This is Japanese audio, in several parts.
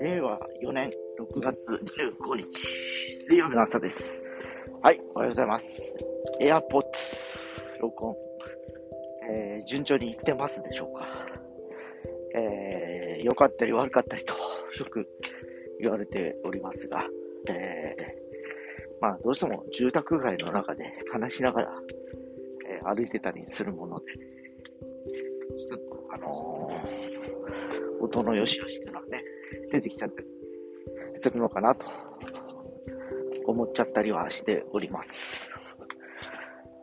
令和4年6月15日、水曜日の朝です。はい、おはようございます。エアポッツ、録音、えー順調にいってますでしょうか。えー良かったり悪かったりと、よく言われておりますが、えーまあ、どうしても住宅街の中で話しながら、えー歩いてたりするもので、ちょっと、あのー音の良し悪しっていうのはね、出てきちゃったりするのかなと思っちゃったりはしております。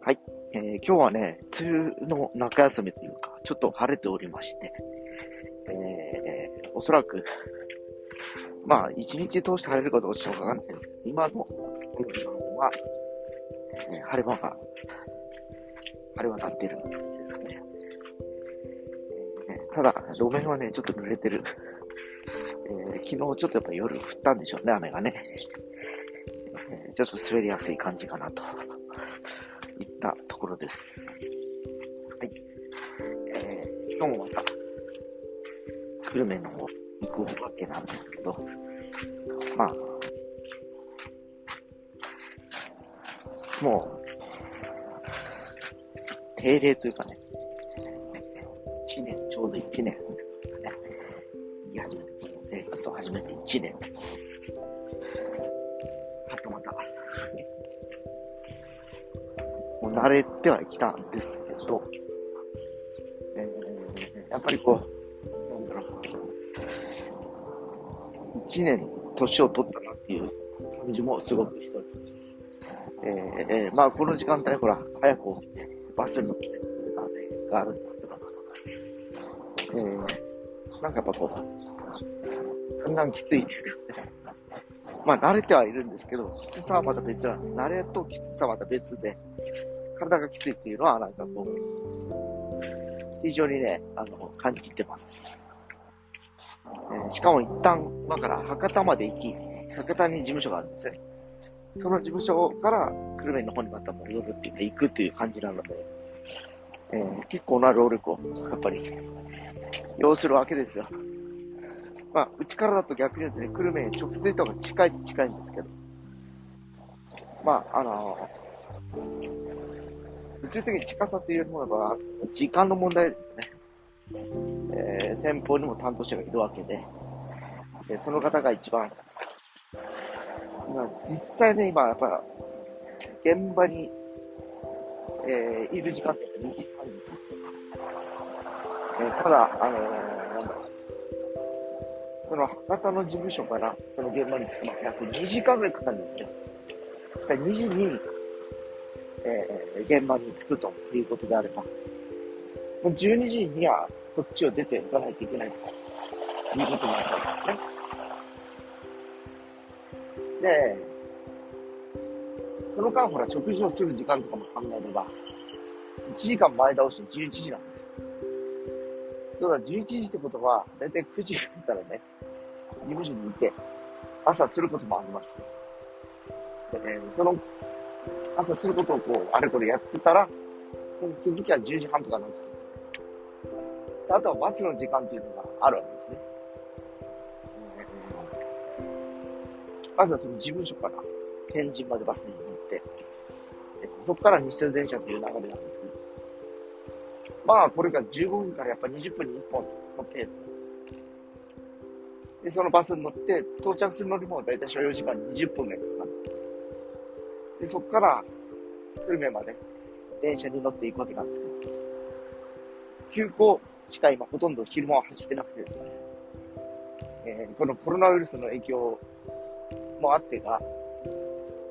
はい。えー今日はね、梅雨の中休みというか、ちょっと晴れておりまして、えーおそらく、まあ、一日通して晴れるかどうかちょっとわかんないんですけど、今のこの時間は、え晴れ間が、晴れ渡っている感じですかね。ただ、路面はね、ちょっと濡れてる。えー昨日ちょっとやっぱ夜降ったんでしょうね、雨がね。えーちょっと滑りやすい感じかなといったところです。はい。えー今日もまた、久留米の方行くわけなんですけど、まあ、もう、定例というかね、1年、ちょうど1年ですかね。生き始めて、生活を始めて1年です。あとまた、もう慣れてはきたんですけど、えー、やっぱりこう、なんだろう、1年年を取ったなっていう感じもすごくしております。えーえーまあこの時間帯ほら、早く起きて、バスに乗って、あれがあるんですけど、えー、なんかやっぱこう、だんだんきついっていうか。まあ慣れてはいるんですけど、きつさはまた別なんです。慣れときつさはまた別で、体がきついっていうのはなんかこう、非常にね、あの、感じてます。えーしかも一旦、今から博多まで行き、博多に事務所があるんですね。その事務所から久留米の方にまた戻るって言って行くっていう感じなので、えー結構な労力を、やっぱり、要するわけですよ。まあ、うちからだと逆に言うとね、久留米に直接とか近いっちゃ近いんですけど、まあ、あの物理的に近さというものは、時間の問題ですよね。えー先方にも担当者がいるわけで、でその方が一番、まあ、実際ね、今、やっぱ、現場に、えーいる時間って2時、3時。えただ、あのーなんだろう。その博多の事務所からその現場に着くまで約2時間ぐらいかかるんですよ。だから2時に、えー現場に着くということであれば、もう12時にはこっちを出ていかないといけないということになっちゃうんですね。で、その間ほら食事をする時間とかも考えれば、1時間前倒して11時なんですよ。だから11時ってことは、だいたい9時からね、事務所にいて、朝することもありまして。でね、その、朝することをこう、あれこれやってたら、気づきは10時半とかになっちゃうんですよ。あとはバスの時間っていうのがあるわけですね。まずはその事務所から天神までバスに乗って、そこから西鉄電車という流れなんです、まあこれが15分からやっぱ20分に1本のペースで、そのバスに乗って到着するのにもだいたい所要時間20分ぐらいかかる。で、そこから久留米まで電車に乗っていくわけなんですけど、急行しか今ほとんど昼間は走ってなくてですね、えーこのコロナウイルスの影響もあってか、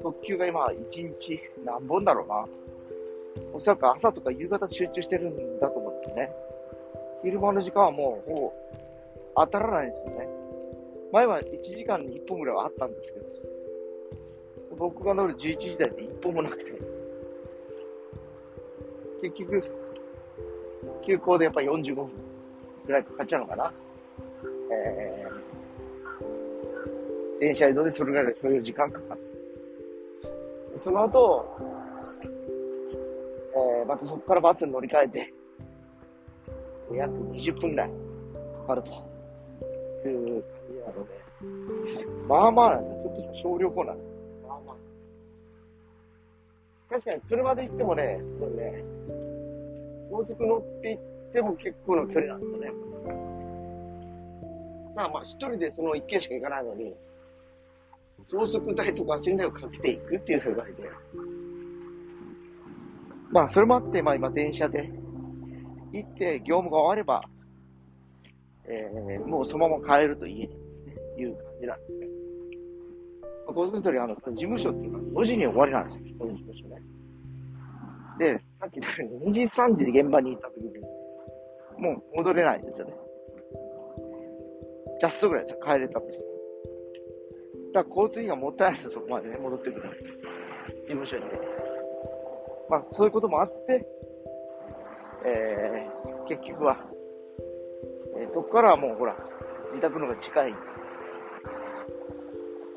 特急が今1日何本だろうな。おそらく朝とか夕方集中してるんだと思うんですね。昼間の時間はもうほぼ当たらないんですよね。前は1時間に1本ぐらいはあったんですけど、僕が乗る11時台で1本もなくて、結局、急行でやっぱり45分ぐらいかかっちゃうのかな。えー、電車移動でそれぐらいの所要時間かかって。その後、またそこからバスに乗り換えて、約20分ぐらいかかるという感じなので、まあまあなんですよ。ちょっとした小旅行なんですよ。まあまあ。確かに車で行ってもね、これね、高速乗って行っても結構の距離なんですよね。まあまあ、一人でその一軒しか行かないのに、高速代とか信頼をかけていくっていう世界で。まあ、それもあって、まあ今電車で行って業務が終われば、えー、もうそのまま帰ると家にですね、いう感じなんですね。まあ、ご存知の通り、あの、その事務所っていうか、5時に終わりなんですよ、この事務所ね。で、さっき言ったように2時、3時で現場に行った時に、もう戻れないんですよね。ジャストぐらいです帰れたとして。だから交通費がもったいないですよ、そこまでね、戻ってくる。事務所にね。まあ、そういうこともあって、えー、結局は、えー、そこからはもうほら、自宅のが近い、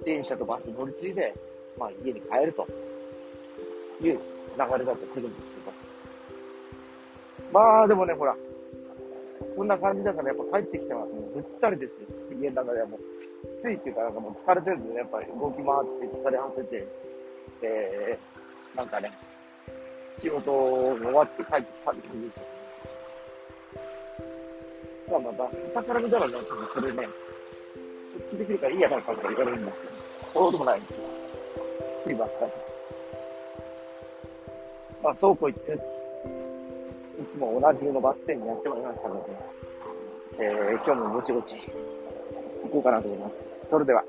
電車とバス乗り継いで、まあ家に帰るという流れだとするんですけど。まあでもね、ほら、そんな感じだからやっぱ帰ってきたらもうぐったりですよ。家の中ではもう、きついっていうかなんかもう疲れてるんでね、やっぱり動き回って疲れ果てて、えー、なんかね、仕事終わって帰ってきたって感じですよ。まあまた、下から見たらね、それね、復帰できるからいいやないかとか言われるんですけど、そうでもないんですよ。ついばっかり。まあ、そうこう言って、いつもおなじみのバス停にやってまいりましたので、えー、今日もぼちぼち行こうかなと思います。それでは。